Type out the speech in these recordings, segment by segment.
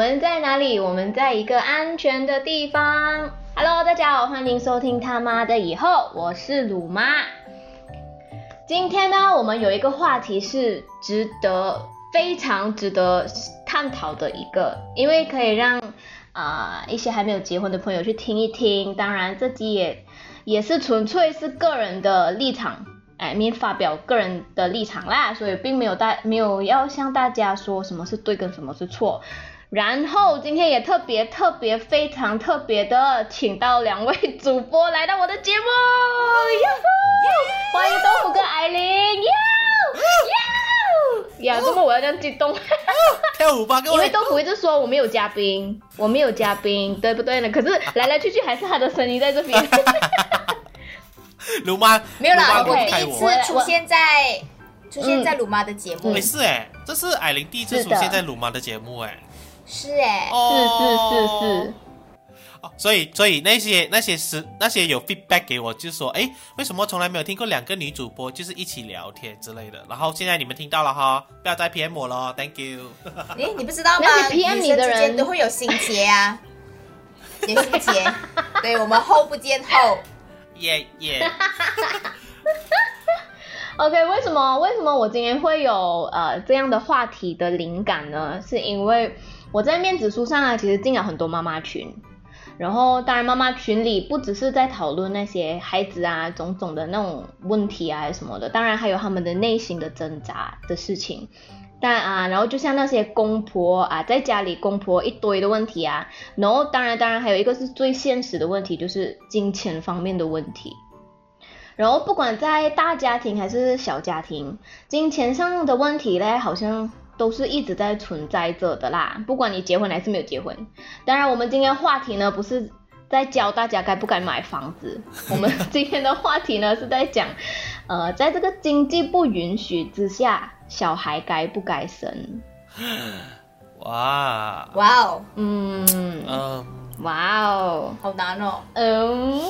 我们在哪里？我们在一个安全的地方。Hello，大家好，欢迎收听他妈的以后，我是鲁妈。今天呢，我们有一个话题是值得非常值得探讨的一个，因为可以让啊、一些还没有结婚的朋友去听一听。当然，这集也也是纯粹是个人的立场，哎，面发表个人的立场啦，所以并没有大没有要向大家说什么是对跟什么是错。然后今天也特别特别非常特别的请到两位主播来到我的节目，哟呼欢迎豆腐跟艾琳，哟哟呀，怎么我要这样激动？跳舞吧，各位！因为豆腐一直说我没有嘉宾，我没有嘉宾，对不对呢？可是来来去去还是他的声音在这边。鲁妈没有啦，我第一。次出现在出现在鲁妈的节目没，事哎，这是艾琳第一次出现在鲁妈的节目哎。是哎，哦，是是是是。哦，所以所以那些那些是那些有 feedback 给我，就说哎，为什么从来没有听过两个女主播就是一起聊天之类的？然后现在你们听到了哈，不要再 PM 我了，Thank you。哎，你不知道吗？那你 PM 你的人都会有心结啊，有心结。对我们后不见后，耶耶，OK，为什么为什么我今天会有呃这样的话题的灵感呢？是因为我在面子书上啊，其实进了很多妈妈群，然后当然妈妈群里不只是在讨论那些孩子啊种种的那种问题啊什么的，当然还有他们的内心的挣扎的事情。但啊，然后就像那些公婆啊，在家里公婆一堆的问题啊，然后当然当然还有一个是最现实的问题，就是金钱方面的问题。然后不管在大家庭还是小家庭，金钱上的问题嘞，好像都是一直在存在着的啦。不管你结婚还是没有结婚，当然我们今天话题呢不是在教大家该不该买房子，我们今天的话题呢是在讲，呃，在这个经济不允许之下，小孩该不该生？哇，哇哦，嗯，嗯。哇哦，好难哦。嗯，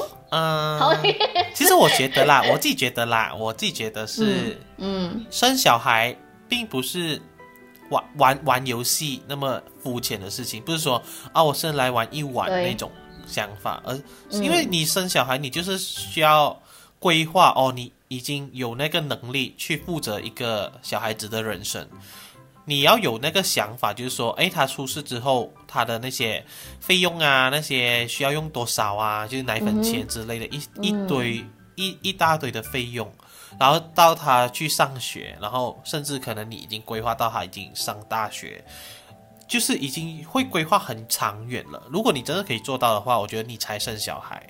好。嗯，其实我觉得啦，我自己觉得啦，我自己觉得是。嗯。生小孩并不是玩玩玩游戏那么肤浅的事情，不是说啊我生来玩一玩那种想法，而是因为你生小孩，你就是需要规划哦，你已经有那个能力去负责一个小孩子的人生。你要有那个想法，就是说，哎，他出事之后，他的那些费用啊，那些需要用多少啊，就是奶粉钱之类的，一一堆一一大堆的费用。然后到他去上学，然后甚至可能你已经规划到他已经上大学，就是已经会规划很长远了。如果你真的可以做到的话，我觉得你才生小孩，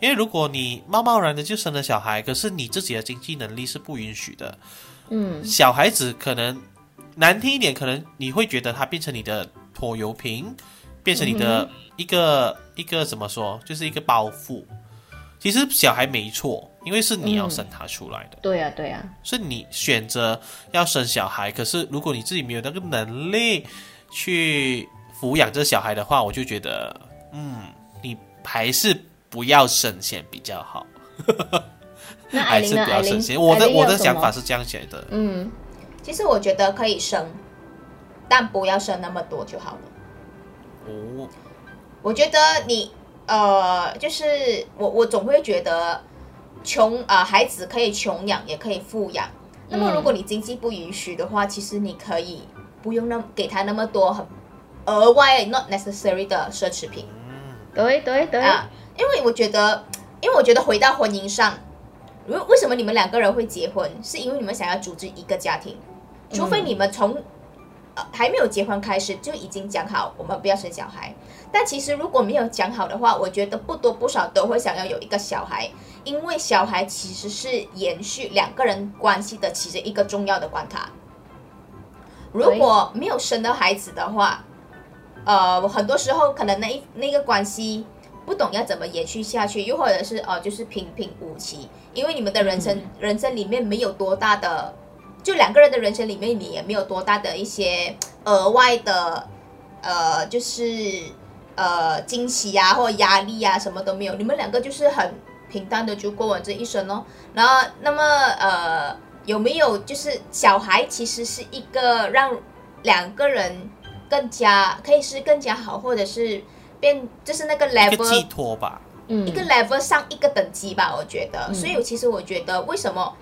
因为如果你贸贸然的就生了小孩，可是你自己的经济能力是不允许的，嗯小孩子可能难听一点，可能你会觉得他变成你的拖油瓶，变成你的一个、一个怎么说，就是一个包袱。其实小孩没错，因为是你要生他出来的。对呀、对呀、是你选择要生小孩，可是如果你自己没有那个能力去抚养这小孩的话，我就觉得，嗯，你还是不要生先比较好，还是不要生先。我的我的想法是这样写的，嗯其实我觉得可以生，但不要生那么多就好了。哦，我觉得你呃，就是我我总会觉得穷啊、呃孩子可以穷养，也可以富养。那么嗯。如果你经济不允许的话，其实你可以不用那给他那么多很额外 not necessary 的奢侈品。对对对，啊，因为我觉得，因为我觉得回到婚姻上，为为什么你们两个人会结婚，是因为你们想要组织一个家庭，除非你们从呃还没有结婚开始就已经讲好我们不要生小孩。但其实如果没有讲好的话，我觉得不多不少都会想要有一个小孩，因为小孩其实是延续两个人关系的其中一个重要的关卡。如果没有生到孩子的话，呃，很多时候可能那一那个关系不懂要怎么延续下去，又或者是呃，就是平平无奇，因为你们的人生、人生里面没有多大的，就两个人的人生里面，你也没有多大的一些额外的，呃，就是呃惊喜啊或压力啊，什么都没有，你们两个就是很平淡的就过完这一生哦。然后，那么呃，有没有就是小孩其实是一个让两个人更加可以是更加好，或者是变就是那个 level 寄托吧。嗯一个 level 上一个等级吧，我觉得。嗯所以其实我觉得为什么？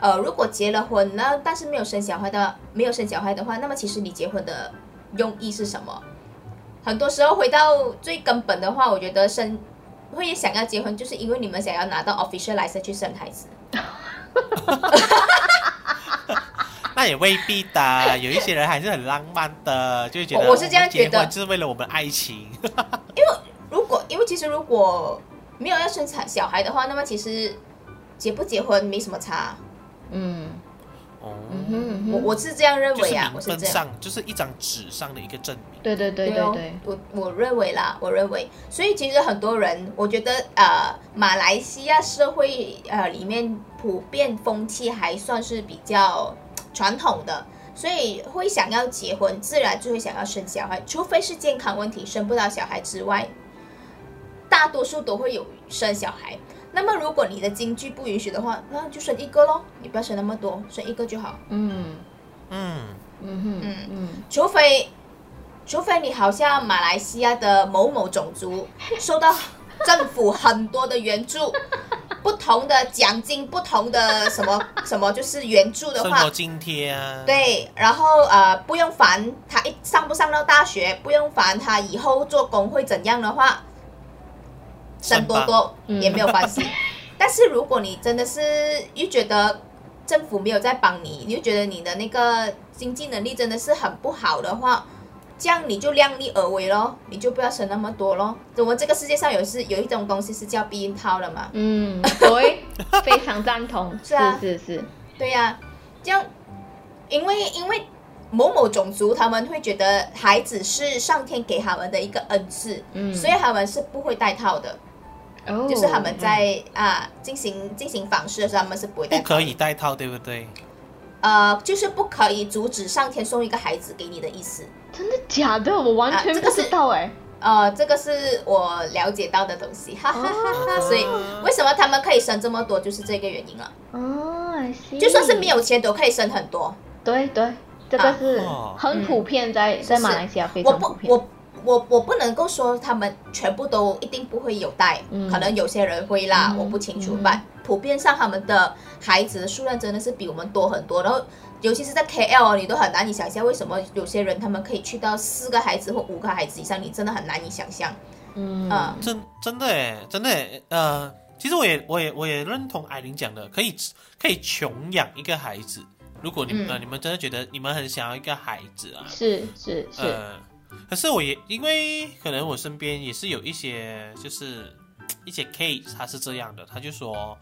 呃，如果结了婚呢，但是没有生小孩的，没有生小孩的话，那么其实你结婚的用意是什么？很多时候回到最根本的话，我觉得生会想要结婚，就是因为你们想要拿到 official license 去生孩子。那也未必的，有一些人还是很浪漫的，就会觉得我我是这样觉得婚就是为了我们爱情。因为如果因为其实如果没有要生产小孩的话，那么其实结不结婚没什么差。嗯哦，嗯哼嗯哼，我我是这样认为啊，我是这样。就是一张纸上的一个证明。对对对对哦对，我我认为啦，我认为，所以其实很多人，我觉得呃，马来西亚社会呃里面普遍风气还算是比较传统的，所以会想要结婚，自然就会想要生小孩，除非是健康问题生不到小孩之外，大多数都会有生小孩。那么如果你的经济不允许的话，那就生一个咯，你不要生那么多，生一个就好。嗯嗯，嗯哼嗯。嗯。除非，除非你好像马来西亚的某某种族受到政府很多的援助，不同的奖金，不同的什么 什么，就是援助的话生活，津贴啊，，对，然后呃不用烦他一上不上到大学，不用烦他以后做工会怎样的话，生多多嗯。也没有关系。但是如果你真的是又觉得政府没有在帮你，你又觉得你的那个经济能力真的是很不好的话，这样你就量力而为咯，你就不要生那么多咯。怎么这个世界上有是有一种东西是叫避孕套的嘛，嗯，对，非常赞同，是啊。是是，对呀、这样，因为因为某某种族他们会觉得孩子是上天给他们的一个恩赐，嗯，所以他们是不会戴套的，哦就是他们在啊进行进行访视的时候，他们是不会戴不可以戴套，对不对？呃，就是不可以阻止上天送一个孩子给你的意思。真的假的？我完全不啊这个是知道哎，呃，这个是我了解到的东西，哈哈哈哈。哦所以为什么他们可以生这么多，就是这个原因了。哦，I see，就算是没有钱，都可以生很多。对对，这个是哦很普遍，在在马来西亚非我不，常普遍。我我我我不能够说他们全部都一定不会有带，嗯可能有些人会啦，嗯我不清楚。嗯但、普遍上他们的孩子的数量真的是比我们多很多，然后。尤其是在 KL，你都很难以想象为什么有些人他们可以去到四个孩子或五个孩子以上，你真的很难以想象。嗯嗯真真的诶，真的诶，呃，其实我也我也我也认同艾琳讲的，可以可以穷养一个孩子。如果你们、嗯呃你们真的觉得你们很想要一个孩子啊，是是是，呃，可是我也因为可能我身边也是有一些就是一些 case，他是这样的，他就说，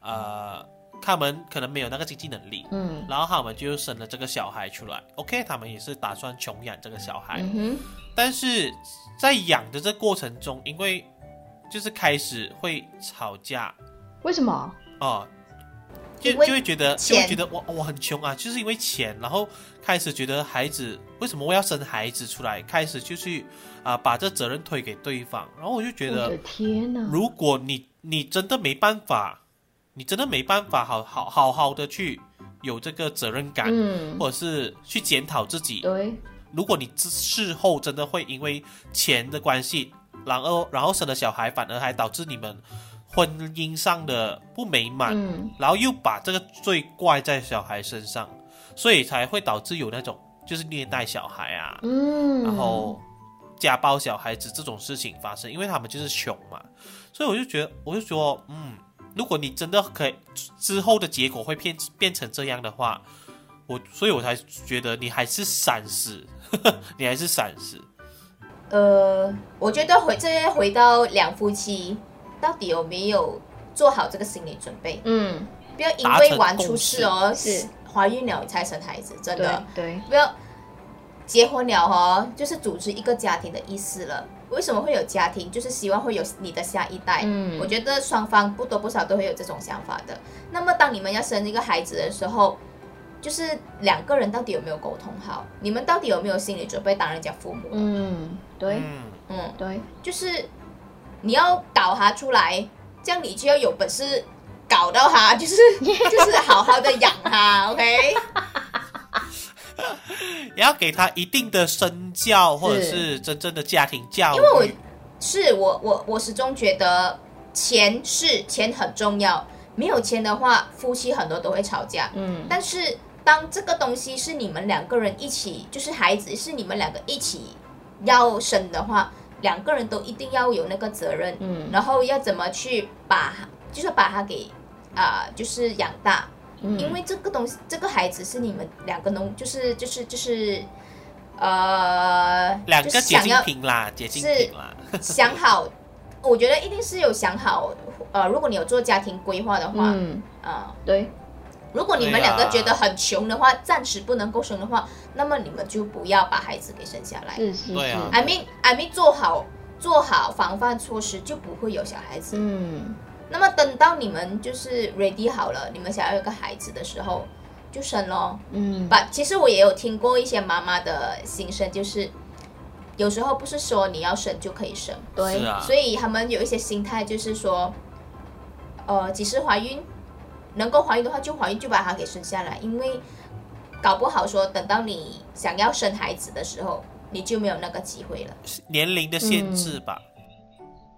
呃，他们可能没有那个经济能力，嗯然后他们就生了这个小孩出来，OK，他们也是打算穷养这个小孩，嗯但是在养的这过程中，因为就是开始会吵架，为什么？哦。就就会觉得就会觉得我我很穷啊，就是因为钱，然后开始觉得孩子为什么我要生孩子出来，开始就去啊、把这责任推给对方，然后我就觉得，天哪！如果你你真的没办法，你真的没办法好好好好的去有这个责任感，嗯，或者是去检讨自己，对，如果你之事后真的会因为钱的关系，然后然后生了小孩，反而还导致你们婚姻上的不美满，嗯。然后又把这个罪怪在小孩身上，所以才会导致有那种就是虐待小孩啊，嗯，然后家暴小孩子这种事情发生，因为他们就是穷嘛，所以我就觉得，我就说，嗯，如果你真的可以之后的结果会变变成这样的话，我所以我才觉得你还是闪失，你还是闪失，呃，我觉得回这回到两夫妻到底有没有做好这个心理准备？嗯，不要因为玩出事哦，是怀孕了才生孩子，真的对，不要结婚了哦，就是组织一个家庭的意思了。为什么会有家庭？就是希望会有你的下一代。嗯我觉得双方不多不少都会有这种想法的。那么当你们要生一个孩子的时候，就是两个人到底有没有沟通好？你们到底有没有心理准备当人家父母？嗯，对嗯，嗯，对，就是你要搞他出来，这样你就要有本事搞到他，就是 就是好好的养他，OK？也要给他一定的身教，或者是真正的家庭教育。因为我是我我我始终觉得钱是钱很重要，没有钱的话，夫妻很多都会吵架。嗯，但是当这个东西是你们两个人一起，就是孩子是你们两个一起要生的话，两个人都一定要有那个责任。嗯然后要怎么去把，就是把他给啊、就是养大。嗯因为这个东西，这个孩子是你们两个农，就是就是就是，呃，两个结晶就是想要品啦，结晶品啦。想好，我觉得一定是有想好。呃，如果你有做家庭规划的话，嗯，啊、对，如果你们两个觉得很穷的话，暂时不能够生的话，那么你们就不要把孩子给生下来。是是是对啊，I mean I mean 做好做好防范措施，就不会有小孩子。嗯。那么等到你们就是 ready 好了，你们想要有个孩子的时候，就生咯。嗯，把其实我也有听过一些妈妈的心声，就是有时候不是说你要生就可以生，对，啊，所以他们有一些心态就是说，呃，几时怀孕，能够怀孕的话就怀孕，就把它给生下来，因为搞不好说等到你想要生孩子的时候，你就没有那个机会了。年龄的限制吧。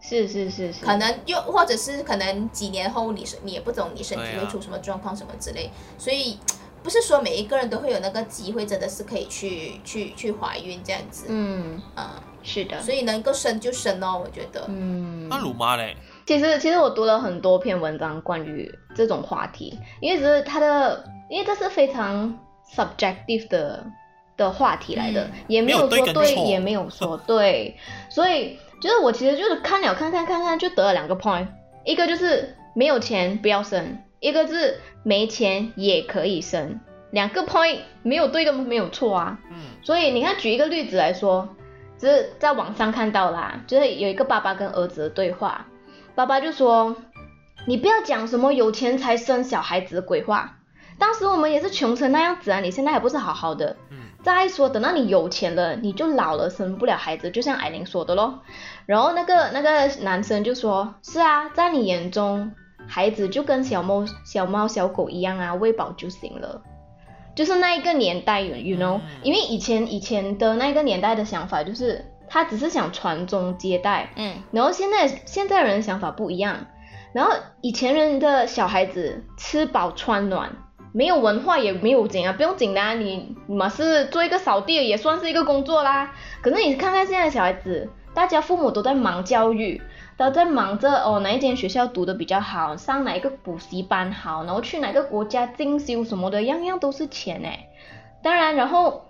是是是是，可能又或者是可能几年后你是你也不懂你身体会出什么状况什么之类，所以不是说每一个人都会有那个机会，真的是可以去去去怀孕这样子，嗯，啊、是的，所以能够生就生哦，我觉得，嗯，那鲁妈嘞？其实其实我读了很多篇文章关于这种话题，因为只是它的，因为这是非常 subjective 的的话题来的，嗯也没有说对，也没有说对，所以就是我其实就是看了看看看看，就得了两个 point，一个就是没有钱不要生，一个是没钱也可以生，两个 point 没有对跟没有错啊，嗯，所以你看，举一个例子来说，只是在网上看到啦，就是有一个爸爸跟儿子的对话，爸爸就说：“你不要讲什么有钱才生小孩子的鬼话，当时我们也是穷成那样子啊，你现在还不是好好的。嗯再说，等到你有钱了，你就老了生不了孩子，就像艾琳说的咯。然后那个那个男生就说：是啊，在你眼中，孩子就跟小猫、小猫、小狗一样啊，喂饱就行了。就是那一个年代，you know，、嗯因为以前以前的那个年代的想法就是，他只是想传宗接代，嗯然后现在现在人的想法不一样，然后以前人的小孩子吃饱穿暖，没有文化也没有怎样，不用紧的、啊，你你嘛是做一个扫地也算是一个工作啦。可是你看看现在的小孩子，大家父母都在忙教育，都在忙着哦哪一间学校读的比较好，上哪一个补习班好，然后去哪个国家进修什么的，样样都是钱哎。当然，然后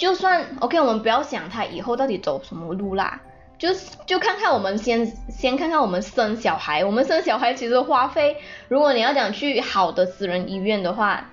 就算 OK，我们不要想他以后到底走什么路啦，就就看看我们先先看看我们生小孩，我们生小孩其实花费，如果你要讲去好的私人医院的话，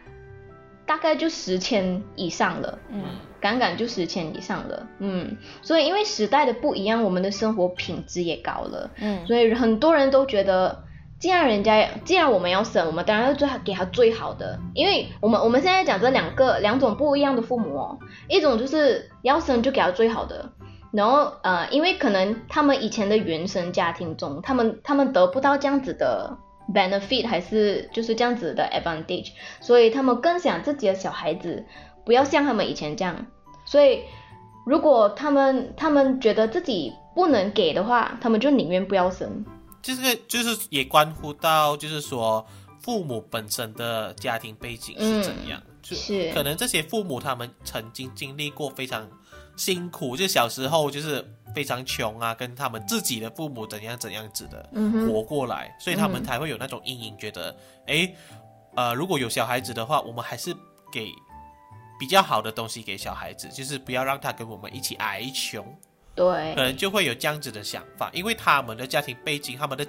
大概就十千以上了，嗯。敢敢就十千以上了，嗯，所以因为时代的不一样，我们的生活品质也高了，嗯。所以很多人都觉得，既然人家既然我们要生，我们当然要最好给他最好的，因为我们我们现在讲这两个两种不一样的父母哦，一种就是要生就给他最好的，然后呃，因为可能他们以前的原生家庭中，他们他们得不到这样子的 benefit，还是就是这样子的 advantage，所以他们更想自己的小孩子不要像他们以前这样，所以如果他们他们觉得自己不能给的话，他们就宁愿不要生。这个就是也关乎到，就是说父母本身的家庭背景是怎样，就是可能这些父母他们曾经经历过非常辛苦，就小时候就是非常穷啊，跟他们自己的父母怎样怎样子的嗯，活过来，所以他们嗯才会有那种阴影，觉得诶，呃，如果有小孩子的话，我们还是给比较好的东西给小孩子，就是不要让他跟我们一起挨穷。对可，能就会有这样子的想法，因为他们的家庭背景、他们的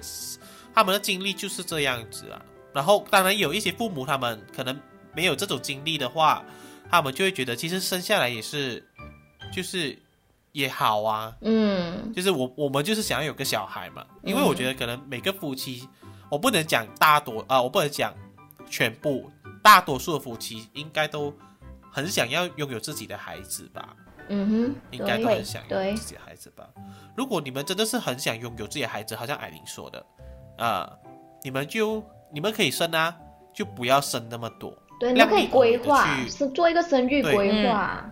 他们的经历就是这样子啊。然后，当然有一些父母他们可能没有这种经历的话，他们就会觉得其实生下来也是，就是也好啊。嗯就是我我们就是想要有个小孩嘛，因为我觉得可能每个夫妻，我不能讲大多啊、我不能讲全部，大多数的夫妻应该都很想要拥有自己的孩子吧。嗯哼，应该都很想拥有自己的孩子吧。如果你们真的是很想拥有自己的孩子，好像艾琳说的，啊、你们就你们可以生啊，就不要生那么多。对，你们可以规划，去是做一个生育规划。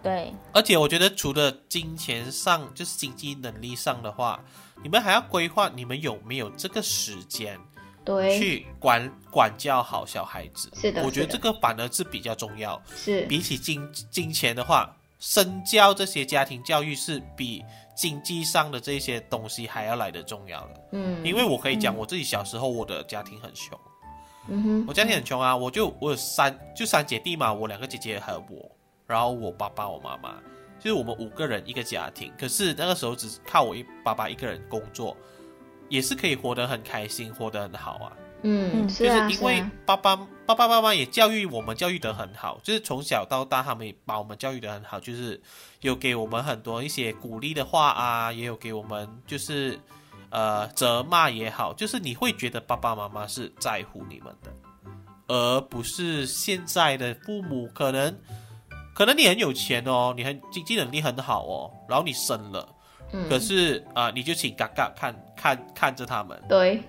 对，而且我觉得除了金钱上，就是经济能力上的话，你们还要规划你们有没有这个时间对，去管管教好小孩子。是的我觉得这个反而是比较重要。是，比起金金钱的话，身教这些家庭教育是比经济上的这些东西还要来的重要的。嗯，因为我可以讲我自己小时候，我的家庭很穷，嗯哼，我家庭很穷啊，我就我有三就三姐弟嘛，我两个姐姐还有我，然后我爸爸我妈妈，就是我们五个人一个家庭。可是那个时候只是靠我一爸爸一个人工作，也是可以活得很开心，活得很好啊。嗯，就是因为爸爸爸爸妈妈也教育我们，教育得很好，就是从小到大他们也把我们教育得很好，就是有给我们很多一些鼓励的话啊，也有给我们就是呃责骂也好，就是你会觉得爸爸妈妈是在乎你们的，而不是现在的父母可能可能你很有钱哦，你很经济能力很好哦，然后你生了，嗯，可是啊、你就请嘎嘎看看看着他们。对，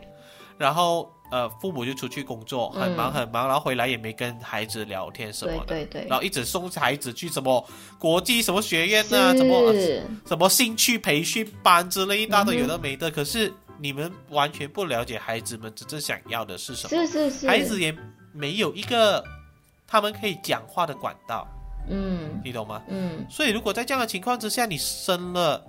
然后呃，父母就出去工作，很忙嗯。很忙，然后回来也没跟孩子聊天什么的，对对对。然，后一直送孩子去什么国际什么学院啊，什么什么兴趣培训班之类一大堆有的没的，可是你们完全不了解孩子们真正想要的是什么，是是是，孩子也没有一个他们可以讲话的管道，嗯。你懂吗？嗯，所以如果在这样的情况之下，你生了。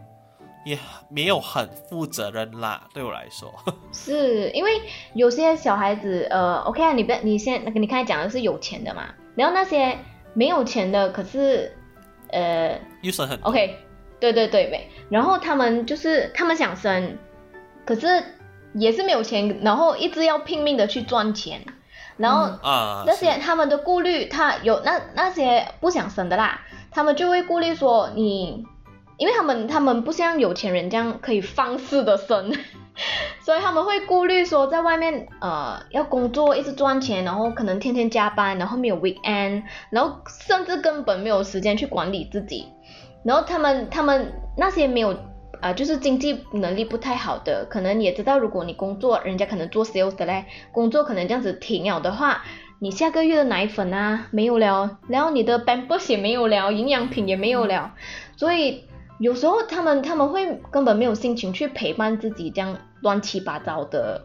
也没有很负责任啦，对我来说，是因为有些小孩子，呃，OK 啊，你不要，你先，那个你刚才讲的是有钱的嘛，然后那些没有钱的，可是，呃又生很，OK，对对对对，然后他们就是他们想生，可是也是没有钱，然后一直要拼命的去赚钱，然后啊，那些他们的顾虑，他有那那些不想生的啦，他们就会顾虑说你，因为他们他们不像有钱人这样可以放肆的生，所以他们会顾虑说在外面呃要工作一直赚钱，然后可能天天加班，然后没有 weekend，然后甚至根本没有时间去管理自己，然后他们他们那些没有。啊、就是经济能力不太好的，可能也知道，如果你工作，人家可能做 sales 的嘞，工作可能这样子停了的话，你下个月的奶粉啊没有了，然后你的 pampers 也没有了，营养品也没有了，所以有时候他们他们会根本没有心情去陪伴自己这样乱七八糟的，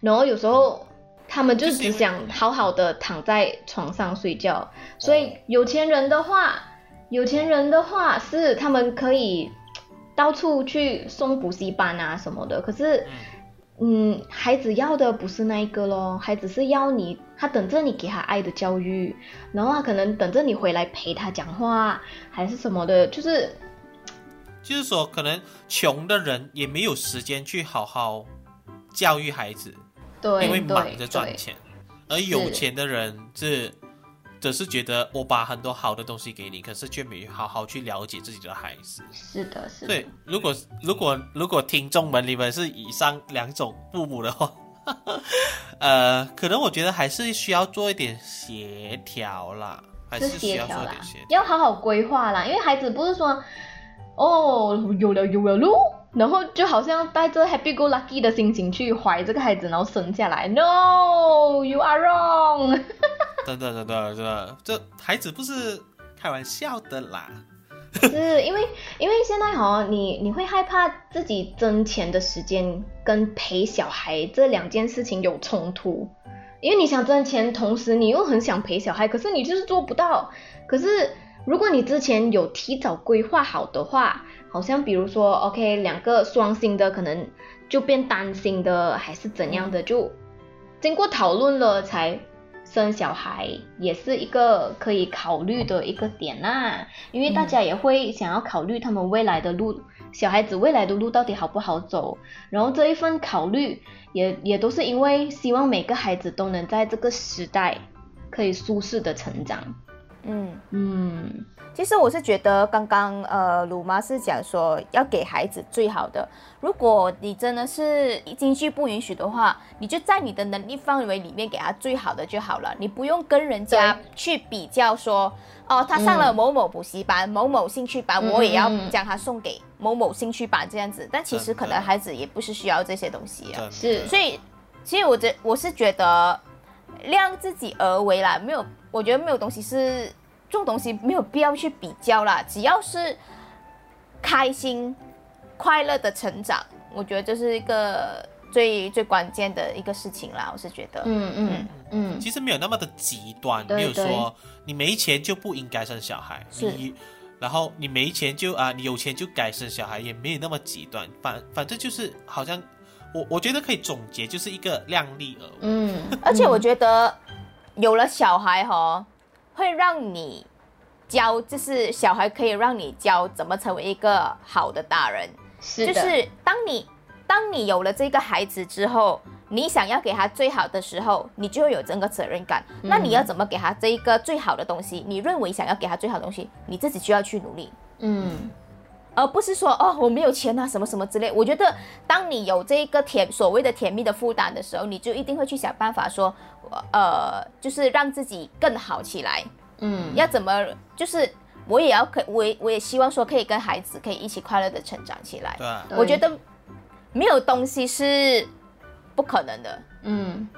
然后有时候他们就只想好好的躺在床上睡觉，所以有钱人的话，有钱人的话是他们可以到处去送补习班啊什么的，可是。嗯，孩子要的不是那一个咯，孩子是要你，他等着你给他爱的教育，然后他可能等着你回来陪他讲话，还是什么的，就是就是说，可能穷的人也没有时间去好好教育孩子，对，因为忙着对赚，钱；而有钱的人是只是觉得我把很多好的东西给你，可是却没好好去了解自己的孩子。是的，是的，对，如果如果如果听众们你们是以上两种父母的话，呃，可能我觉得还是需要做一点协调啦，还是是需要做一点协，调。要好好规划啦，因为孩子不是说哦有了有了咯，然后就好像带着 happy go lucky 的心情去怀这个孩子，然后生下来，no，you are wrong。真的真的真的，这孩子不是开玩笑的啦。是因为因为现在哈、你你会害怕自己挣钱的时间跟陪小孩这两件事情有冲突，因为你想挣钱，同时你又很想陪小孩，可是你就是做不到。可是如果你之前有提早规划好的话，好像比如说，OK，两个双薪的可能就变单薪的，还是怎样的，就经过讨论了才生小孩，也是一个可以考虑的一个点啦。因为大家也会想要考虑他们未来的路，小孩子未来的路到底好不好走，然后这一份考虑也也都是因为希望每个孩子都能在这个时代可以舒适的成长。嗯。嗯，其实我是觉得，刚刚呃，鲁妈是讲说要给孩子最好的。如果你真的是经济不允许的话，你就在你的能力范围里面给他最好的就好了，你不用跟人家去比较说，哦，他上了嗯某某补习班、某某兴趣班，嗯我也要将他送给某某兴趣班这样子。但其实可能孩子也不是需要这些东西啊。是所以，其实我觉我是觉得量自己而为啦，没有，我觉得没有东西是这种东西没有必要去比较啦，只要是开心、快乐的成长，我觉得这是一个最最关键的一个事情啦。我是觉得，嗯嗯嗯，其实没有那么的极端，对没有说你没钱就不应该生小孩，是。你然后你没钱就啊，你有钱就该生小孩，也没有那么极端，反反正就是好像我我觉得可以总结就是一个量力而为。嗯，而且我觉得有了小孩哈，会让你教，就是小孩可以让你教怎么成为一个好的大人。是的，就是当你当你有了这个孩子之后，你想要给他最好的时候，你就会有整个责任感。那你要怎么给他这一个最好的东西？你认为想要给他最好的东西，你自己就要去努力。嗯而不是说哦我没有钱啊什么什么之类。我觉得当你有这个甜所谓的甜蜜的负担的时候，你就一定会去想办法说，呃，就是让自己更好起来。嗯，要怎么就是我也要可我也我也希望说可以跟孩子可以一起快乐的成长起来。对我觉得没有东西是不可能的，嗯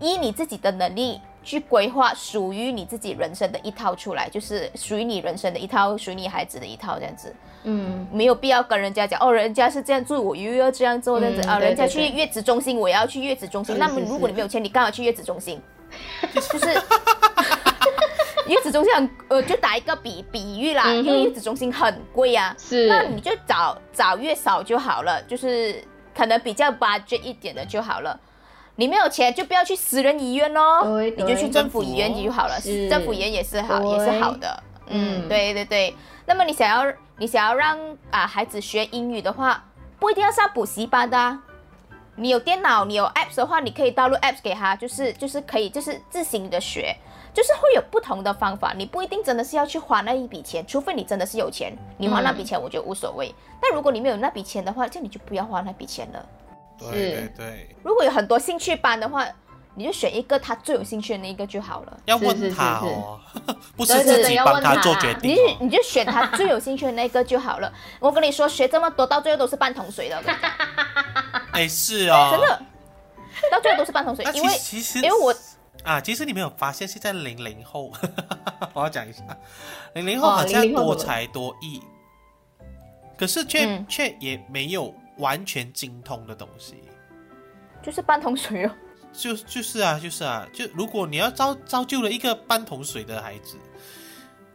依你自己的能力。去规划属于你自己人生的一套出来，就是属于你人生的一套，属于你孩子的一套这样子。嗯没有必要跟人家讲哦，人家是这样做，我又要这样做这样子、啊。人家去月子中心，我也要去月子中心。是那么如果你没有钱，你干嘛去月子中心？就是月子中心很呃，就打一个比比喻啦，嗯因为月子中心很贵啊。是，那你就找找月嫂就好了，就是可能比较 budget 一点的就好了。你没有钱就不要去私人医院哦，你就去政府医院就好了。是政府医院也是好，也是好的。嗯，嗯对对对。那么你想要你想要让啊孩子学英语的话，不一定要上补习班的、啊。你有电脑，你有 apps 的话，你可以导入 apps 给他，就是就是可以就是自行的学，就是会有不同的方法。你不一定真的是要去花那一笔钱，除非你真的是有钱，你花那笔钱我觉得无所谓。但如果你没有那笔钱的话，这样你就不要花那笔钱了。对是。对对，如果有很多兴趣班的话，你就选一个他最有兴趣的那一个就好了。要是是问他是。是哦，不是自己帮他做决你定哦。就你就选他最有兴趣的那个就好了。我跟你说，学这么多，到最后都是半桶水的，哎，是哦，真的，到最后都是半桶水因为其实因为我啊，其实你没有发现，现在零零后，我要讲一下，零零后哦好像00后怎么多才多艺，可是却、嗯。却也没有完全精通的东西。就是半桶水哦。就就是啊，就是啊，就如果你要造造就了一个半桶水的孩子，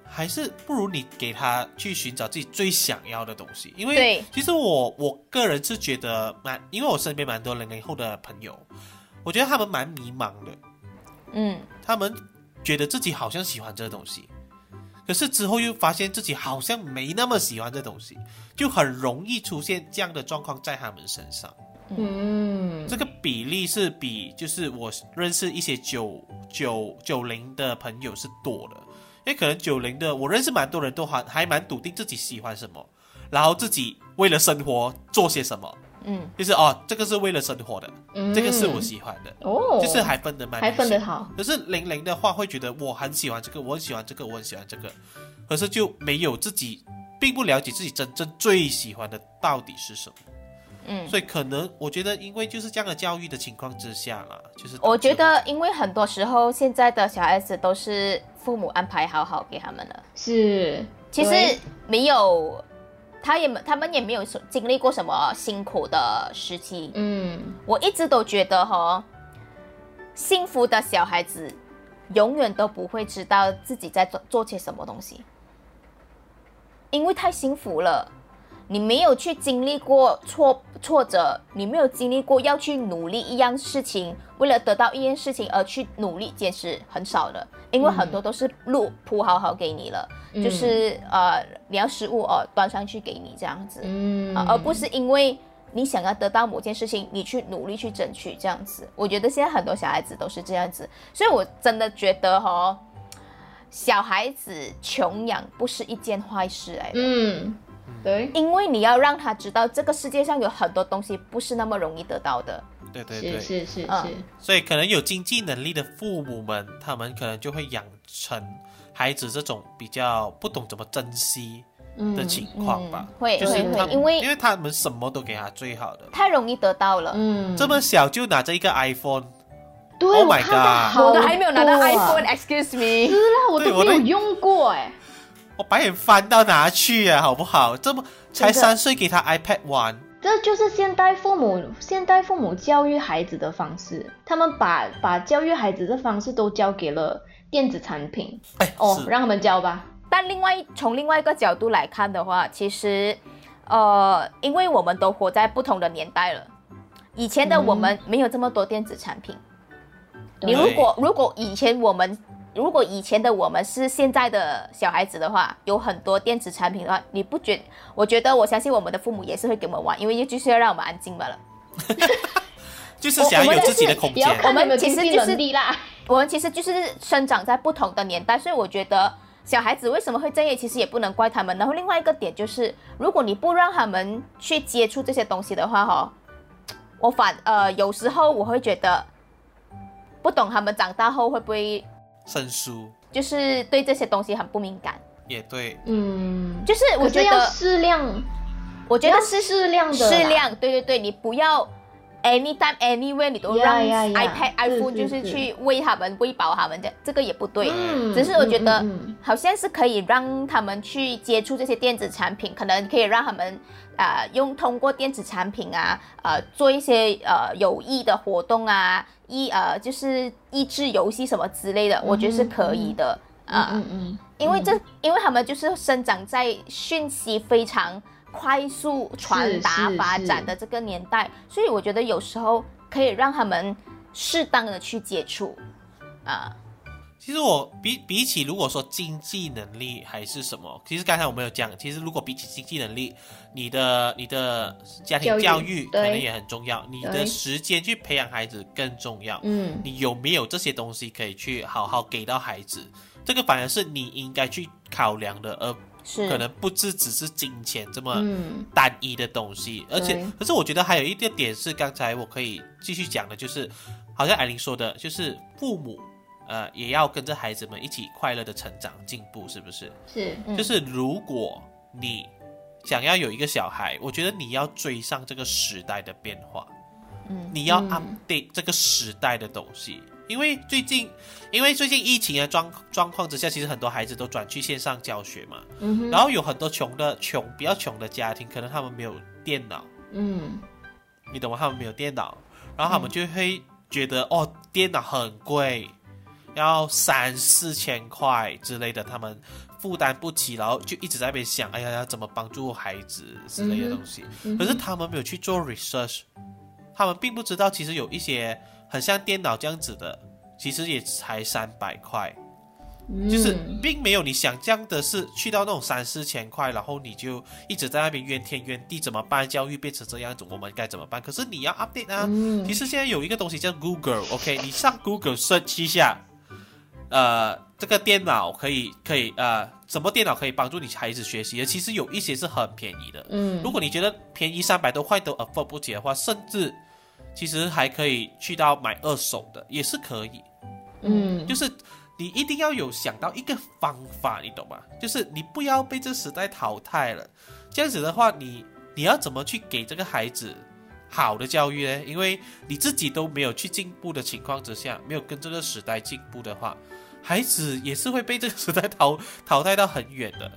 还是不如你给他去寻找自己最想要的东西。因为其实我我个人是觉得蛮，因为我身边蛮多零零后的朋友，我觉得他们蛮迷茫的。嗯，他们觉得自己好像喜欢这个东西，可是之后又发现自己好像没那么喜欢这东西，就很容易出现这样的状况在他们身上。嗯。这个比例是比就是我认识一些九九九零的朋友是多的，因为可能九零的我认识蛮多人都还还蛮笃定自己喜欢什么，然后自己为了生活做些什么，嗯，就是哦这个是为了生活的，嗯。这个是我喜欢的，哦，就是还分得蛮还分得好，可是零零的话，会觉得我很喜欢这个，我很喜欢这个，我很喜欢这个，可是就没有自己，并不了解自己真正最喜欢的到底是什么。嗯。所以可能我觉得，因为就是这样的教育的情况之下啦，就是我觉得因为很多时候现在的小孩子都是父母安排好好给他们的，是，其实没有，他也没他们也没有经历过什么辛苦的时期。嗯我一直都觉得哈，幸福的小孩子永远都不会知道自己在做做些什么东西，因为太幸福了。你没有去经历过挫挫折，你没有经历过要去努力一样事情，为了得到一件事情而去努力，坚持很少的，因为很多都是路铺好好给你了，嗯就是呃你要食物哦端上去给你这样子，而不是因为你想要得到某件事情，你去努力去争取这样子。我觉得现在很多小孩子都是这样子，所以我真的觉得哈，小孩子穷养不是一件坏事来的，嗯，对，因为你要让他知道这个世界上有很多东西不是那么容易得到的。对对是对，是是嗯是，所以可能有经济能力的父母们，他们可能就会养成孩子这种比较不懂怎么珍惜的情况吧。嗯会就是因为因为他们什么都给他最好的，太容易得到了。嗯，这么小就拿着一个 iPhone，对 Oh 我 my god 我都还没有拿到多啊 iPhone，excuse me。啦，我都对我都没有用过哎。我把眼翻到哪去啊，好不好？这么才三岁给他 iPad 玩，这就是现代父母现代父母教育孩子的方式，他们把把教育孩子的方式都交给了电子产品。哎，哦，是让他们教吧。但另外从另外一个角度来看的话，其实，呃，因为我们都活在不同的年代了，以前的我们没有这么多电子产品。你如果如果以前我们如果以前的我们是现在的小孩子的话，有很多电子产品的话，你不觉？我觉得我相信我们的父母也是会给我们玩，因为就是要让我们安静罢了。就是想要有自己的空间。我们其实就是你啦。我们其实就是生长在不同的年代，所以我觉得小孩子为什么会这样，其实也不能怪他们。然后另外一个点就是，如果你不让他们去接触这些东西的话，哈，我反呃有时候我会觉得，不懂他们长大后会不会生疏。就是对这些东西很不敏感。也对，嗯，就是我觉得，适量，我觉得是适量的，适量，对对对，你不要 anytime anywhere 你都呀让 iPad、iPhone 就是是去喂他们、喂饱他们的，这个也不对。嗯只是我觉得好像是可以让他们去接触这些电子产品，可能可以让他们啊、呃用通过电子产品啊，呃做一些呃有益的活动啊，益呃就是益智游戏什么之类的，我觉得是可以的啊。嗯嗯因为这，因为他们就是生长在讯息非常快速传达发展的这个年代，所以我觉得有时候可以让他们适当的去接触啊。其实我比比起如果说经济能力还是什么，其实刚才我们有讲，其实如果比起经济能力，你的你的家庭教育可能也很重要，你的时间去培养孩子更重要。嗯你有没有这些东西可以去好好给到孩子？这个反而是你应该去考量的，而是，可能不只只是金钱这么嗯单一的东西。而且，可是我觉得还有一个点是，刚才我可以继续讲的，就是好像艾琳说的，就是父母呃也要跟着孩子们一起快乐的成长进步，是不是？是嗯就是如果你想要有一个小孩，我觉得你要追上这个时代的变化，嗯你要嗯 update 这个时代的东西。因为最近，因为最近疫情的状状况之下，其实很多孩子都转去线上教学嘛。嗯然后有很多穷的穷比较穷的家庭，可能他们没有电脑，嗯你懂吗？他们没有电脑，然后他们就会觉得、哦，电脑很贵，要三四千块之类的，他们负担不起，然后就一直在那边想，哎呀，要怎么帮助孩子之类的东西。可是他们没有去做 research，他们并不知道，其实有一些很像电脑这样子的，其实也才三百块。就是嗯并没有你想象的是去到那种三四千块，然后你就一直在那边怨天怨地，怎么办？教育变成这样子，我们该怎么办？可是你要 update 啊。嗯其实现在有一个东西叫 Google，OK，、你上 Google search 一下，呃，这个电脑可以可以呃，什么电脑可以帮助你孩子学习的？其实有一些是很便宜的。嗯如果你觉得便宜三百多块都 afford 不起的话，甚至其实还可以去到买二手的，也是可以。嗯就是你一定要有想到一个方法，你懂吗？就是你不要被这时代淘汰了。这样子的话，你你要怎么去给这个孩子好的教育呢？因为你自己都没有去进步的情况之下，没有跟这个时代进步的话，孩子也是会被这个时代淘淘汰到很远的。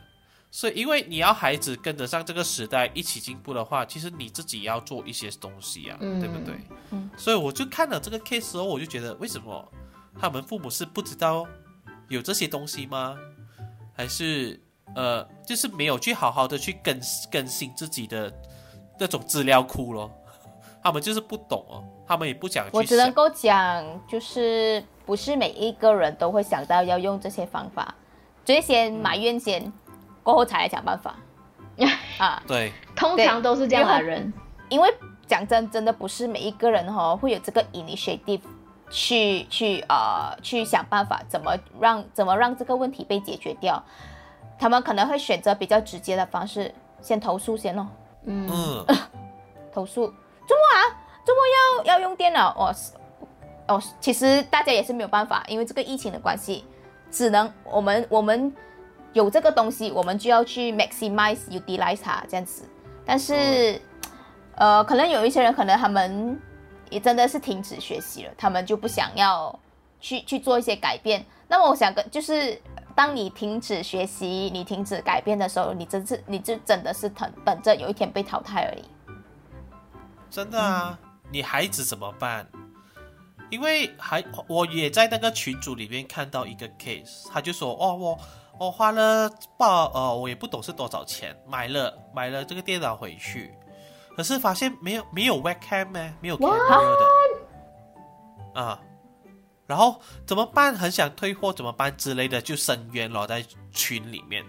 所以，因为你要孩子跟得上这个时代一起进步的话，其实你自己要做一些东西啊，嗯对不对？嗯所以我就看了这个 case 后，我就觉得为什么他们父母是不知道有这些东西吗？还是呃，就是没有去好好的去更更新自己的那种资料库咯？他们就是不懂哦，他们也不想去想。我只能够讲，就是不是每一个人都会想到要用这些方法，所以先埋怨先，过后才来想办法。啊。对，通常都是这样的人。因为讲真，真的不是每一个人哦会有这个 initiative 去去呃去想办法怎么让怎么让这个问题被解决掉。他们可能会选择比较直接的方式，先投诉先哦，嗯。嗯，投诉，周末啊，周末要要用电脑？哦是哦，其实大家也是没有办法，因为这个疫情的关系，只能我们我们有这个东西，我们就要去 maximize utilize 它这样子。但是，呃，可能有一些人，可能他们也真的是停止学习了，他们就不想要去去做一些改变。那么我想跟就是，当你停止学习，你停止改变的时候，你真是你就真的是等等着有一天被淘汰而已。真的啊，你孩子怎么办？因为还我也在那个群组里面看到一个 case，他就说哦我我花了报呃我也不懂是多少钱买了买了这个电脑回去，可是发现没有没有 webcam 呢，没有 camera 的啊，然后怎么办？很想退货怎么办之类的，就深渊了在群里面。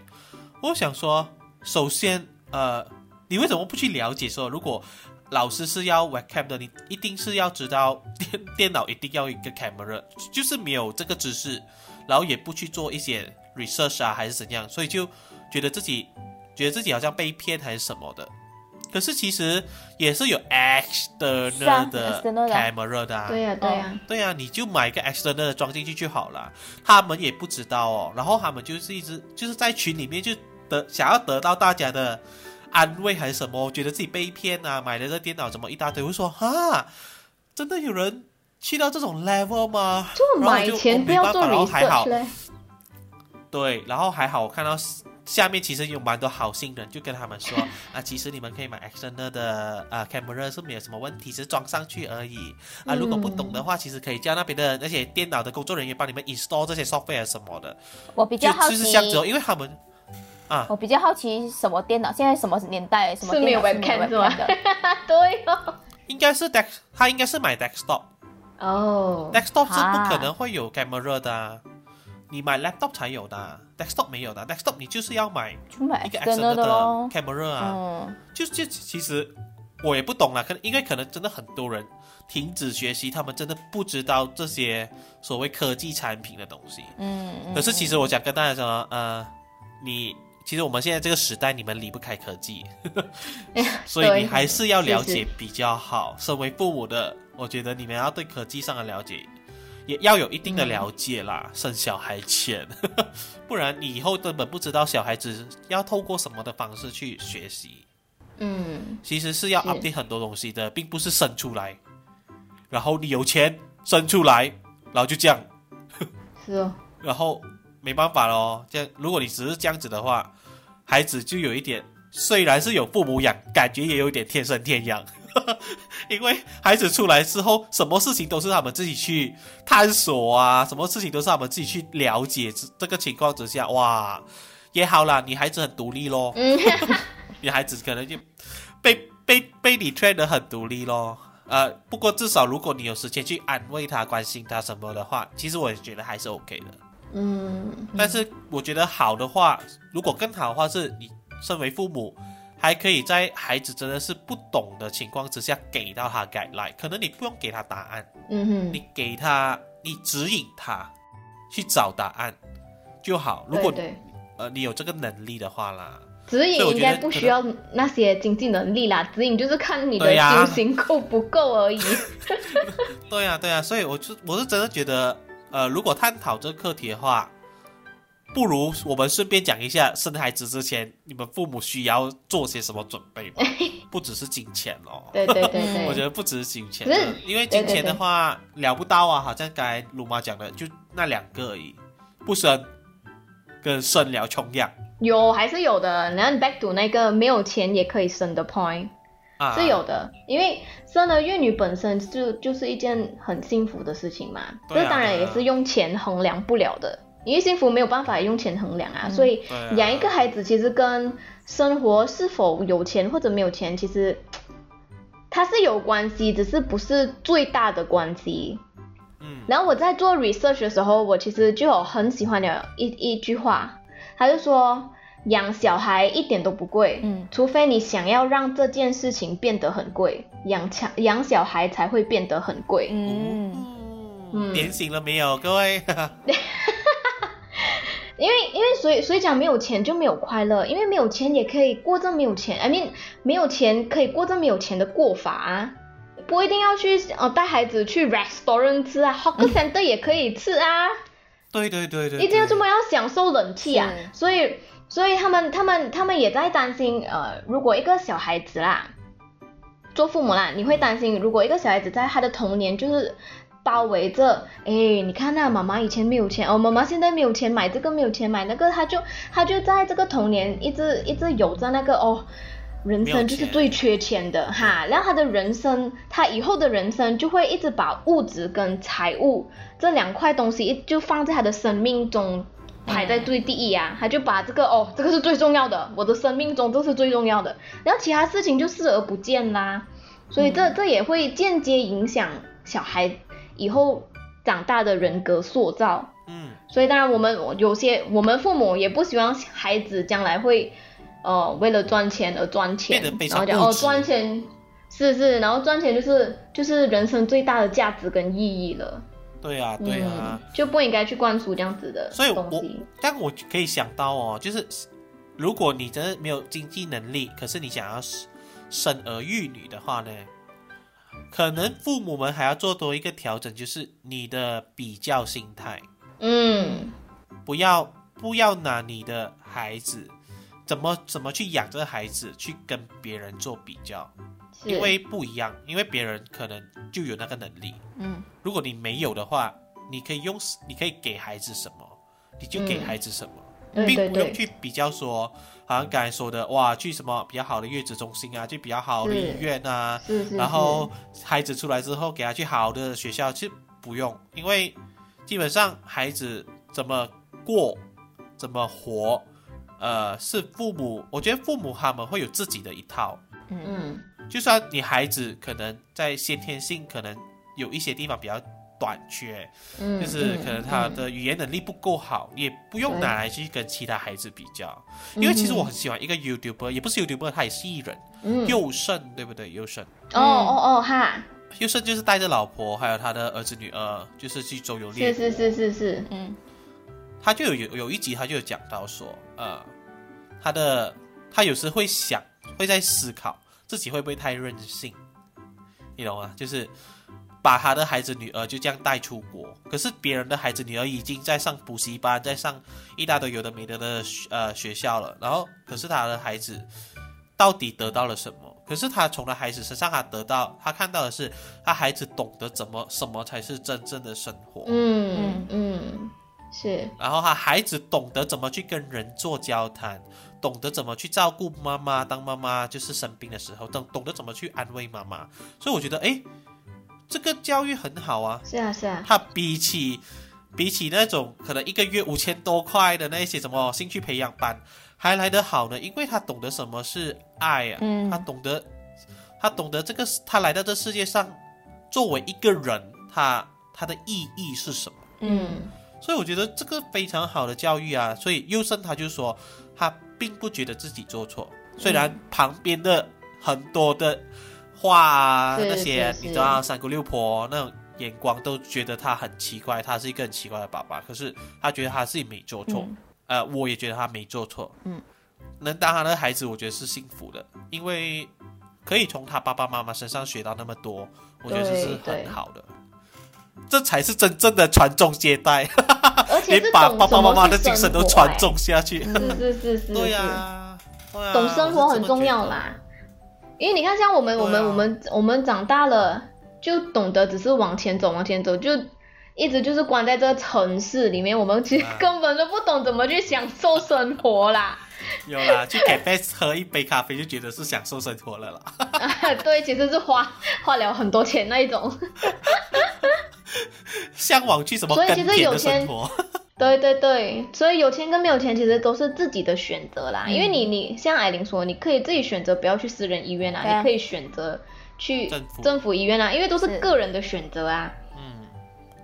我想说，首先呃，你为什么不去了解说如果老师是要 webcam 的，你一定是要知道电电脑一定要一个 camera，就是没有这个知识，然后也不去做一些 research 啊，还是怎样，所以就觉得自己觉得自己好像被骗还是什么的。可是其实也是有 external 的 camera 的、啊，对呀、对呀、对呀、你就买一个 external 的装进去就好了。他们也不知道哦，然后他们就是一直就是在群里面就得想要得到大家的安慰还是什么，觉得自己被骗啊，买了个电脑怎么一大堆，会说哈，真的有人去到这种 level 吗？就买然后我就前不要做哦没办法然后还好 research 嘞。对，然后还好我看到下面其实有蛮多好心人，就跟他们说 啊，其实你们可以买 external 的啊 camera 是没有什么问题，只是装上去而已啊。如果不懂的话，其实可以叫那边的那些电脑的工作人员帮你们 install 这些 software 什么的，我比较好奇，就是这样子哦，因为他们啊我比较好奇什么电脑，现在什么年代，什么是没有电脑 webcam 是吗 webcam 的？对哦。应该是 desk，他应该是买 desktop。哦，desktop 是啊不可能会有 camera 的啊、你买 laptop 才有的啊、desktop 没有的啊、desktop 你就是要买就买一个 external external 的咯。camera 啊。嗯，就就其实我也不懂啦，可能因为可能真的很多人停止学习，他们真的不知道这些所谓科技产品的东西。嗯，嗯可是其实我想跟大家说，呃，你其实我们现在这个时代，你们离不开科技，所以你还是要了解比较好。身为父母的，我觉得你们要对科技上的了解。也要有一定的了解啦，生小孩前，不然你以后根本不知道小孩子要透过什么的方式去学习。嗯，其实是要 update 很多东西的，并不是生出来，然后你有钱生出来，然后就这样，是哦，然后没办法咯。这样，如果你只是这样子的话，孩子就有一点，虽然是有父母养，感觉也有一点天生天养。因为孩子出来之后，什么事情都是他们自己去探索啊，什么事情都是他们自己去了解。这这个情况之下，哇，也好啦，你孩子很独立咯。嗯，你孩子可能就被被被你 train 得很独立咯。呃，不过至少如果你有时间去安慰他、关心他什么的话，其实我也觉得还是 OK 的。嗯，但是我觉得好的话，如果更好的话，是你身为父母，还可以在孩子真的是不懂的情况之下，给到他 guideline。可能你不用给他答案，嗯哼，你给他，你指引他去找答案就好。如果对对呃你有这个能力的话啦。指引应该不需要那些经济能力啦，指引就是看你的修行够不够而已。对呀、对呀、所以我就我是真的觉得，呃，如果探讨这个课题的话，不如我们顺便讲一下，生孩子之前你们父母需要做些什么准备吧，不只是金钱哦。对对对。对，我觉得不只是金钱因为金钱的话聊不到啊，好像刚才鲁妈讲的，就那两个而已，不生跟生了穷养有还是有的。然后 back to 那个没有钱也可以生的 point 啊，是有的，因为生了育女本身就就是一件很幸福的事情嘛，这当然也是用钱衡量不了的。因为幸福没有办法用钱衡量啊，嗯。所以养一个孩子其实跟生活是否有钱或者没有钱，其实它是有关系，只是不是最大的关系。嗯。然后我在做 research 的时候，我其实就有很喜欢的一一句话，他就说养小孩一点都不贵，嗯。除非你想要让这件事情变得很贵，养强养小孩才会变得很贵。嗯，嗯。点醒了没有，各位？因为因为所以所以讲没有钱就没有快乐，因为没有钱也可以过着没有钱，I mean 没有钱可以过着没有钱的过法啊，不一定要去呃带孩子去 restaurant 吃啊，hawker center 也可以吃啊。对对对对，一定要这么么要享受冷气啊！所以，所以他们他们他们也在担心，呃，如果一个小孩子啦，做父母啦，你会担心，如果一个小孩子在他的童年就是包围着，哎，你看那妈妈以前没有钱，哦，妈妈现在没有钱买这个，没有钱买那个，他就他就在这个童年一直一直有着那个哦。人生就是最缺钱的哈，然后他的人生，他以后的人生就会一直把物质跟财务这两块东西就放在他的生命中排在最第一啊，他就把这个哦，这个是最重要的，我的生命中这是最重要的，然后其他事情就视而不见啦，所以这这也会间接影响小孩以后长大的人格塑造，嗯，所以当然我们有些我们父母也不希望孩子将来会。呃，为了赚钱而赚钱，然后讲哦赚钱是是，然后赚钱就是就是人生最大的价值跟意义了。对啊，对啊，就不应该去灌输这样子的所以我但我可以想到哦，就是如果你真的没有经济能力，可是你想要生儿育女的话呢，可能父母们还要做多一个调整，就是你的比较心态。嗯，不要不要拿你的孩子。怎么怎么去养这个孩子，去跟别人做比较，因为不一样，因为别人可能就有那个能力，嗯，如果你没有的话，你可以用，你可以给孩子什么，你就给孩子什么，并不用去比较说，好像刚才说的，哇，去什么比较好的月子中心啊，去比较好的医院啊，然后孩子出来之后给他去好的学校，其实不用，因为基本上孩子怎么过，怎么活。呃，是父母，我觉得父母他们会有自己的一套，嗯，就算你孩子可能在先天性可能有一些地方比较短缺，嗯，就是可能他的语言能力不够好，也不用拿来去跟其他孩子比较，因为其实我很喜欢一个 YouTuber，也不是 YouTuber，他也是艺人，佑胜，对不对？佑胜，哦哦哦哈，佑胜就是带着老婆还有他的儿子女儿，就是去周游列，是是是是是，嗯。他就有有有一集，他就有讲到说，呃，他的他有时会想，会在思考自己会不会太任性，你懂吗？就是把他的孩子女儿就这样带出国，可是别人的孩子女儿已经在上补习班，在上一大堆有的没的的呃学校了，然后可是他的孩子到底得到了什么？可是他从他孩子身上，他得到他看到的是，他孩子懂得怎么什么才是真正的生活。嗯嗯。是，然后他孩子懂得怎么去跟人做交谈，懂得怎么去照顾妈妈，当妈妈就是生病的时候，懂懂得怎么去安慰妈妈。所以我觉得，哎，这个教育很好啊。是啊，是啊。他比起比起那种可能一个月五千多块的那些什么兴趣培养班还来得好呢，因为他懂得什么是爱啊，他懂得他懂得这个他来到这世界上作为一个人，他他的意义是什么？嗯。所以我觉得这个非常好的教育啊，所以优生他就说他并不觉得自己做错，虽然旁边的很多的话啊那些你知道三姑六婆那种眼光都觉得他很奇怪，他是一个很奇怪的爸爸，可是他觉得他自己没做错，呃，我也觉得他没做错，嗯，能当他的孩子，我觉得是幸福的，因为可以从他爸爸妈妈身上学到那么多，我觉得这是很好的。这才是真正的传宗接代，你把 爸爸妈妈的精神都传宗下去。是是是是，对呀，懂生活很重要啦。因为你看，像我们我们我们我们长大了，就懂得只是往前走往前走，就一直就是关在这个城市里面，我们其实根本都不懂怎么去享受生活啦。有啦，去咖啡喝一杯咖啡就觉得是享受生活了啦。对，其实是花花了很多钱那一种。向往去什么？所以其实有钱，对对对，所以有钱跟没有钱其实都是自己的选择啦。因为你你像艾琳说，你可以自己选择不要去私人医院啊，你可以选择去政府医院啊，因为都是个人的选择啊。嗯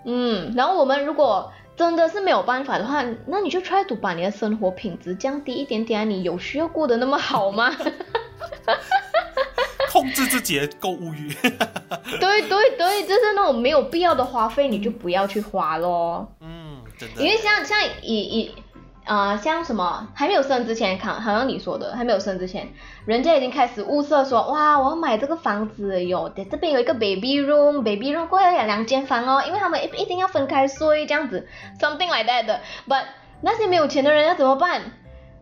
嗯，然后我们如果真的是没有办法的话，那你就 try to 把你的生活品质降低一点点啊。你有需要过得那么好吗？控制自己的购物欲。对对对，就是那种没有必要的花费，你就不要去花咯。嗯，因为像像以以啊，像什么还没有生之前，看好像你说的，还没有生之前，人家已经开始物色说，哇，我要买这个房子有的，这边有一个 baby room，baby room 过来要两间房哦，因为他们一一定要分开睡这样子，something like that 的。But 那些没有钱的人要怎么办？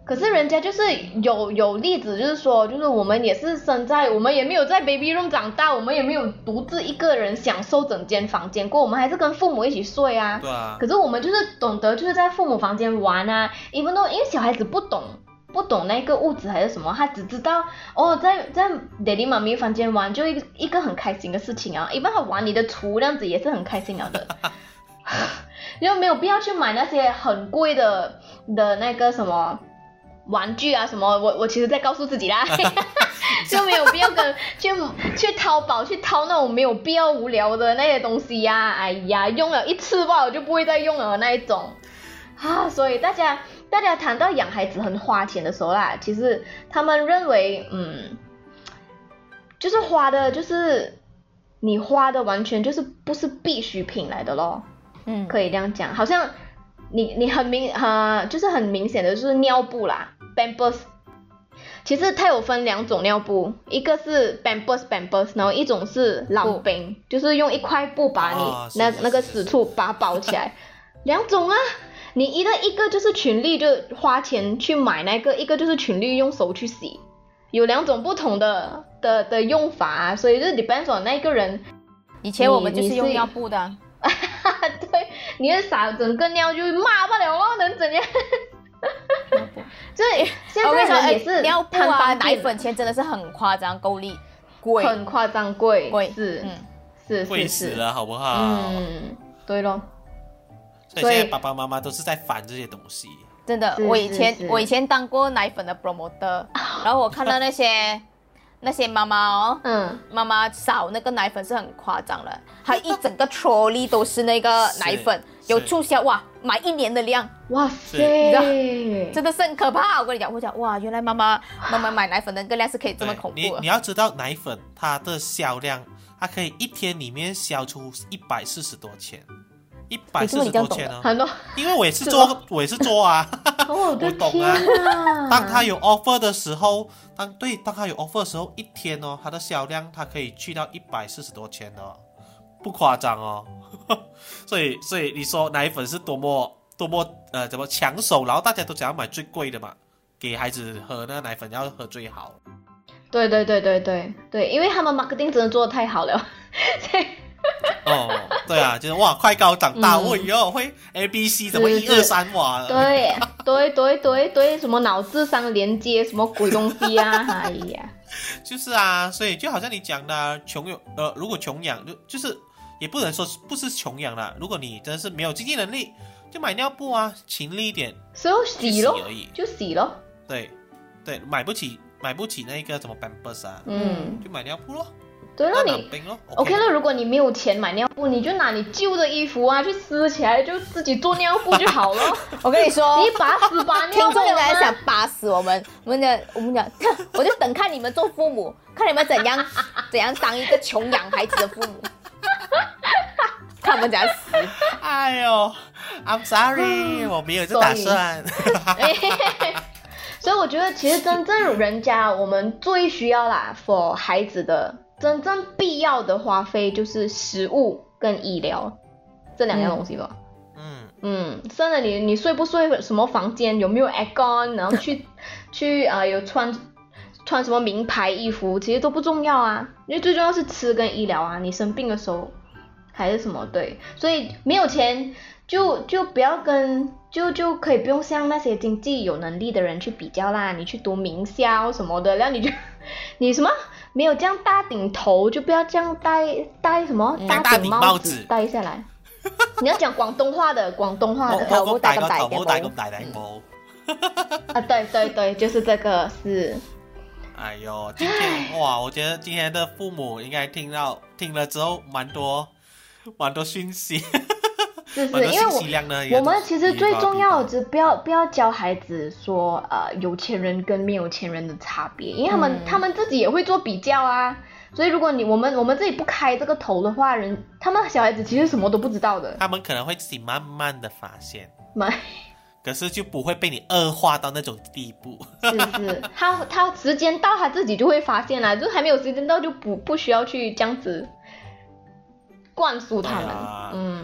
可是人家就是有有例子，就是说，就是我们也是生在，我们也没有在 baby room 长大，我们也没有独自一个人享受整间房间过，我们还是跟父母一起睡啊。对啊可，是我们就是懂得就是在父母房间玩啊，even though 因为小孩子不懂不懂那个物质还是什么，他只知道哦在在 daddy 妈咪房间玩就一个一个很开心的事情啊，一般他玩你的厨这样子也是很开心了的。就 没有必要去买那些很贵的的那个什么玩具啊什么，我我其实在告诉自己啦，就没有必要跟去去淘宝去淘那种没有必要无聊的那些东西呀、哎呀，用了一次吧，我就不会再用了那一种啊，所以大家大家谈到养孩子很花钱的时候啦，其实他们认为嗯，就是花的就是你花的完全就是不是必需品来的咯。嗯，可以这样讲，好像你你很明呃，就是很明显的就是尿布啦，Pampers。其实它有分两种尿布，一个是 Bampers Bampers，然后一种是冷冰，就是用一块布把你、哦那那个是是私处把它包起来，两种啊。你一个一个就是群力就花钱去买那个，一个就是群力用手去洗，有两种不同的的的用法、啊，所以就 depends on 那个人以前我们你你是就是用尿布的啊，对，你的撒整个尿就骂不了咯，能怎样？所以现我跟你说，哎在人也是尿布贪啊、奶粉钱真的是很夸张，够力贵，很夸张贵，贵，是、嗯，是贵是是，死了，好不好？嗯，对咯，所以现在爸爸妈妈都是在烦这些东西。真的，我以前是是。我以前当过奶粉的 promoter，然后我看到那些那些妈妈哦，嗯，妈妈扫那个奶粉是很夸张的，她一整个 trolley 都是那个奶粉，是有促销哇，买一年的量，哇是塞，真的是很可怕。我跟你讲，我讲哇，原来妈妈 妈妈买奶粉的那个量是可以这么恐怖。你你要知道奶粉它的销量，它可以一天里面销出一百四十多千，一百四十多千哦。很多，因为我也是是做，我也是做啊。哦 我懂天啊啊！当他有 offer 的时候，当对当他有 offer 的时候，一天哦，它的销量它可以去到一百四十多千哦，不夸张哦。所以所以你说奶粉是多么多么呃怎么抢手，然后大家都想要买最贵的嘛，给孩子喝那个奶粉要喝最好。对对对对对对，因为他们 marketing 真的做的太好了，所以哦，对啊，就是哇，快高长大，我以后，会 A B C 怎么一二三哇？对对对对对，什么脑智商连接什么鬼东西啊！哎呀，就是啊，所以就好像你讲的啊，穷有呃，如果穷养就就是也不能说不是穷养啦，如果你真的是没有经济能力，就买尿布啊，勤力一点所以洗洗咯，而已。就洗咯，对对，买不起买不起那个什么 Pampers 啊，嗯，就买尿布咯，对了，那你。OK 了，如果你没有钱买尿布，你就拿你旧的衣服啊去撕起来，就自己做尿布就好了。我跟你说，你把屎把听尿众应该想把死我们，我们讲，我们讲，我就等看你们做父母，看你们怎样 怎样当一个穷养孩子的父母，看我们怎样死。哎呦，I'm sorry，我没有这打算。所以 我觉得，其实真正人家我们最需要啦，for 孩子的真正必要的花费就是食物跟医疗这两样东西吧。嗯，嗯，甚至你你睡不睡什么房间，有没有 aircon，然后去 去啊、呃有穿穿什么名牌衣服，其实都不重要啊，因为最重要是吃跟医疗啊。你生病的时候还是什么对，所以没有钱就就不要跟就就可以不用像那些经济有能力的人去比较啦。你去读名校什么的，然后你就 你什么没有这样大顶头，就不要这样戴戴什么嗯大大顶帽帽子戴下来。你要讲广东话的，广东话的我我我大個頭頭冇大冇大咁咁大頂帽。啊，对对对，就是这个是，哎呦，今天哇，我觉得今天的父母应该听到听了之后，蛮多蛮多讯息，是蛮是，因為多信息量呢。我我们其实最重要的的，是不要不要教孩子说，呃，有钱人跟没有钱人的差别，因为他们、嗯他们自己也会做比较啊。所以如果你我们我们自己不开这个头的话，人他们小孩子其实什么都不知道的。他们可能会自己慢慢的發現，買 可是就不会被你恶化到那种地步。是是，他他时间到他自己就会发现啦，就还没有时间到就不不需要去这样子灌输他们。啊嗯，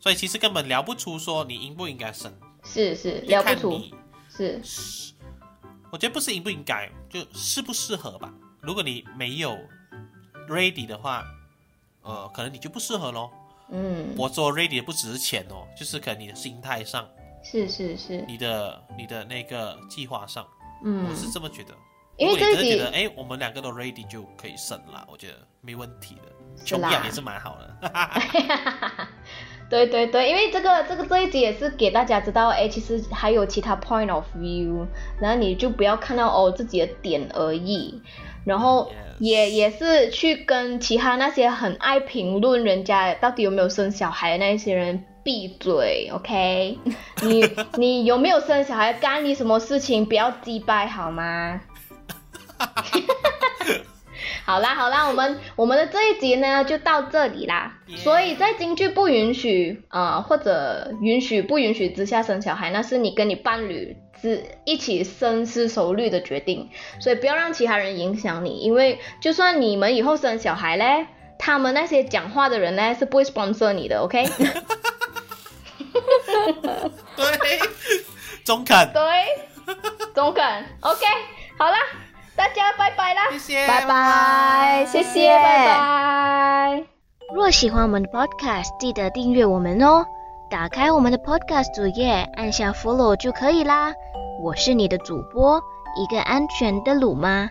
所以其实根本聊不出说你应不应该生，是是聊不出，是是我觉得不是应不应该，就适不适合吧。如果你没有 ready 的话，呃，可能你就不适合咯。嗯，我做 ready 不只是钱哦，就是可能你的心态上，是是是，你的你的那个计划上，嗯。我，是这么觉得。因为这集真的觉得，哎，我们两个都 ready 就可以生了，我觉得没问题的，穷养也是蛮好的。对对对，因为这个这个这一集也是给大家知道，哎，其实还有其他 point of view，然后你就不要看到哦自己的点而已，然后也也是去跟其他那些很爱评论人家到底有没有生小孩的那一些人闭嘴，OK？你 你有没有生小孩干你什么事情？不要鸡掰好吗？好啦好啦，我们我们的这一集呢就到这里啦。所以在京剧不允许呃或者允许不允许之下生小孩，那是你跟你伴侣之一起深思熟虑的决定。所以不要让其他人影响你，因为就算你们以后生小孩嘞，他们那些讲话的人呢是不会 sponsor 你的，OK？对，中肯，对，中肯，OK。好啦，大家拜拜啦。谢谢，拜拜，谢谢，拜拜。若喜欢我们的 Podcast，记得订阅我们哦。打开我们的 Podcast 主页，按下 Follow 就可以啦。我是你的主播，一个安全的鲁妈。